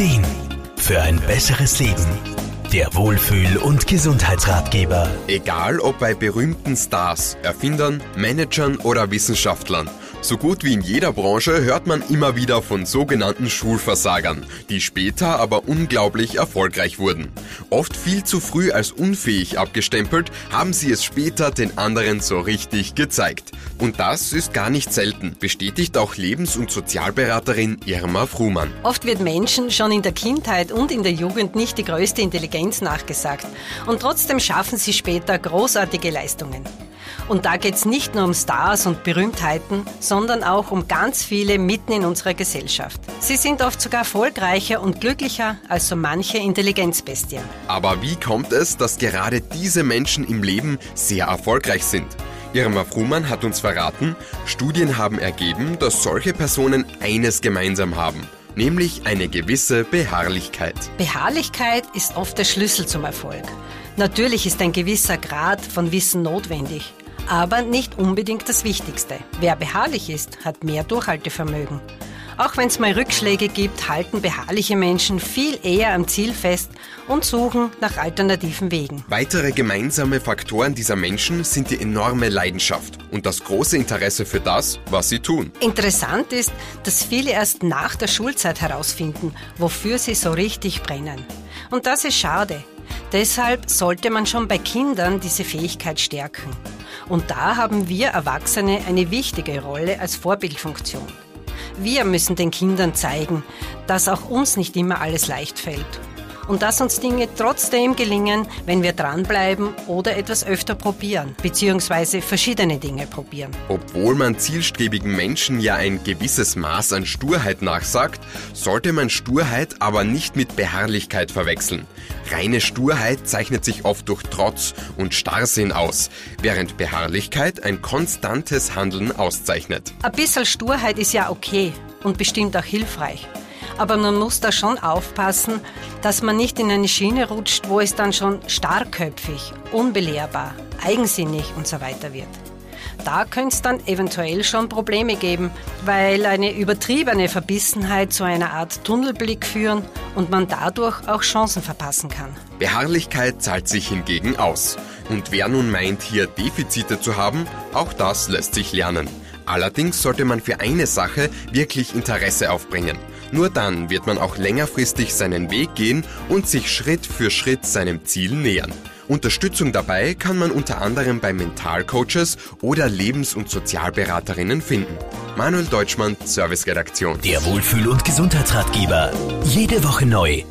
Ideen für ein besseres Leben. Der Wohlfühl- und Gesundheitsratgeber. Egal ob bei berühmten Stars, Erfindern, Managern oder Wissenschaftlern. So gut wie in jeder Branche hört man immer wieder von sogenannten Schulversagern, die später aber unglaublich erfolgreich wurden. Oft viel zu früh als unfähig abgestempelt, haben sie es später den anderen so richtig gezeigt. Und das ist gar nicht selten, bestätigt auch Lebens- und Sozialberaterin Irma Frumann. Oft wird Menschen schon in der Kindheit und in der Jugend nicht die größte Intelligenz nachgesagt. Und trotzdem schaffen sie später großartige Leistungen. Und da geht es nicht nur um Stars und Berühmtheiten, sondern auch um ganz viele mitten in unserer Gesellschaft. Sie sind oft sogar erfolgreicher und glücklicher als so manche Intelligenzbestien. Aber wie kommt es, dass gerade diese Menschen im Leben sehr erfolgreich sind? Irma Frumann hat uns verraten, Studien haben ergeben, dass solche Personen eines gemeinsam haben, nämlich eine gewisse Beharrlichkeit. Beharrlichkeit ist oft der Schlüssel zum Erfolg. Natürlich ist ein gewisser Grad von Wissen notwendig, aber nicht unbedingt das Wichtigste. Wer beharrlich ist, hat mehr Durchhaltevermögen. Auch wenn es mal Rückschläge gibt, halten beharrliche Menschen viel eher am Ziel fest und suchen nach alternativen Wegen. Weitere gemeinsame Faktoren dieser Menschen sind die enorme Leidenschaft und das große Interesse für das, was sie tun. Interessant ist, dass viele erst nach der Schulzeit herausfinden, wofür sie so richtig brennen. Und das ist schade. Deshalb sollte man schon bei Kindern diese Fähigkeit stärken. Und da haben wir Erwachsene eine wichtige Rolle als Vorbildfunktion. Wir müssen den Kindern zeigen, dass auch uns nicht immer alles leicht fällt. Und dass uns Dinge trotzdem gelingen, wenn wir dranbleiben oder etwas öfter probieren, beziehungsweise verschiedene Dinge probieren. Obwohl man zielstrebigen Menschen ja ein gewisses Maß an Sturheit nachsagt, sollte man Sturheit aber nicht mit Beharrlichkeit verwechseln. Reine Sturheit zeichnet sich oft durch Trotz und Starrsinn aus, während Beharrlichkeit ein konstantes Handeln auszeichnet. Ein bisschen Sturheit ist ja okay und bestimmt auch hilfreich. Aber man muss da schon aufpassen, dass man nicht in eine Schiene rutscht, wo es dann schon starrköpfig, unbelehrbar, eigensinnig und so weiter wird. Da könnte es dann eventuell schon Probleme geben, weil eine übertriebene Verbissenheit zu einer Art Tunnelblick führen und man dadurch auch Chancen verpassen kann. Beharrlichkeit zahlt sich hingegen aus. Und wer nun meint, hier Defizite zu haben, auch das lässt sich lernen. Allerdings sollte man für eine Sache wirklich Interesse aufbringen. Nur dann wird man auch längerfristig seinen Weg gehen und sich Schritt für Schritt seinem Ziel nähern. Unterstützung dabei kann man unter anderem bei Mentalcoaches oder Lebens- und Sozialberaterinnen finden. Manuel Deutschmann, Serviceredaktion. Der Wohlfühl- und Gesundheitsratgeber. Jede Woche neu.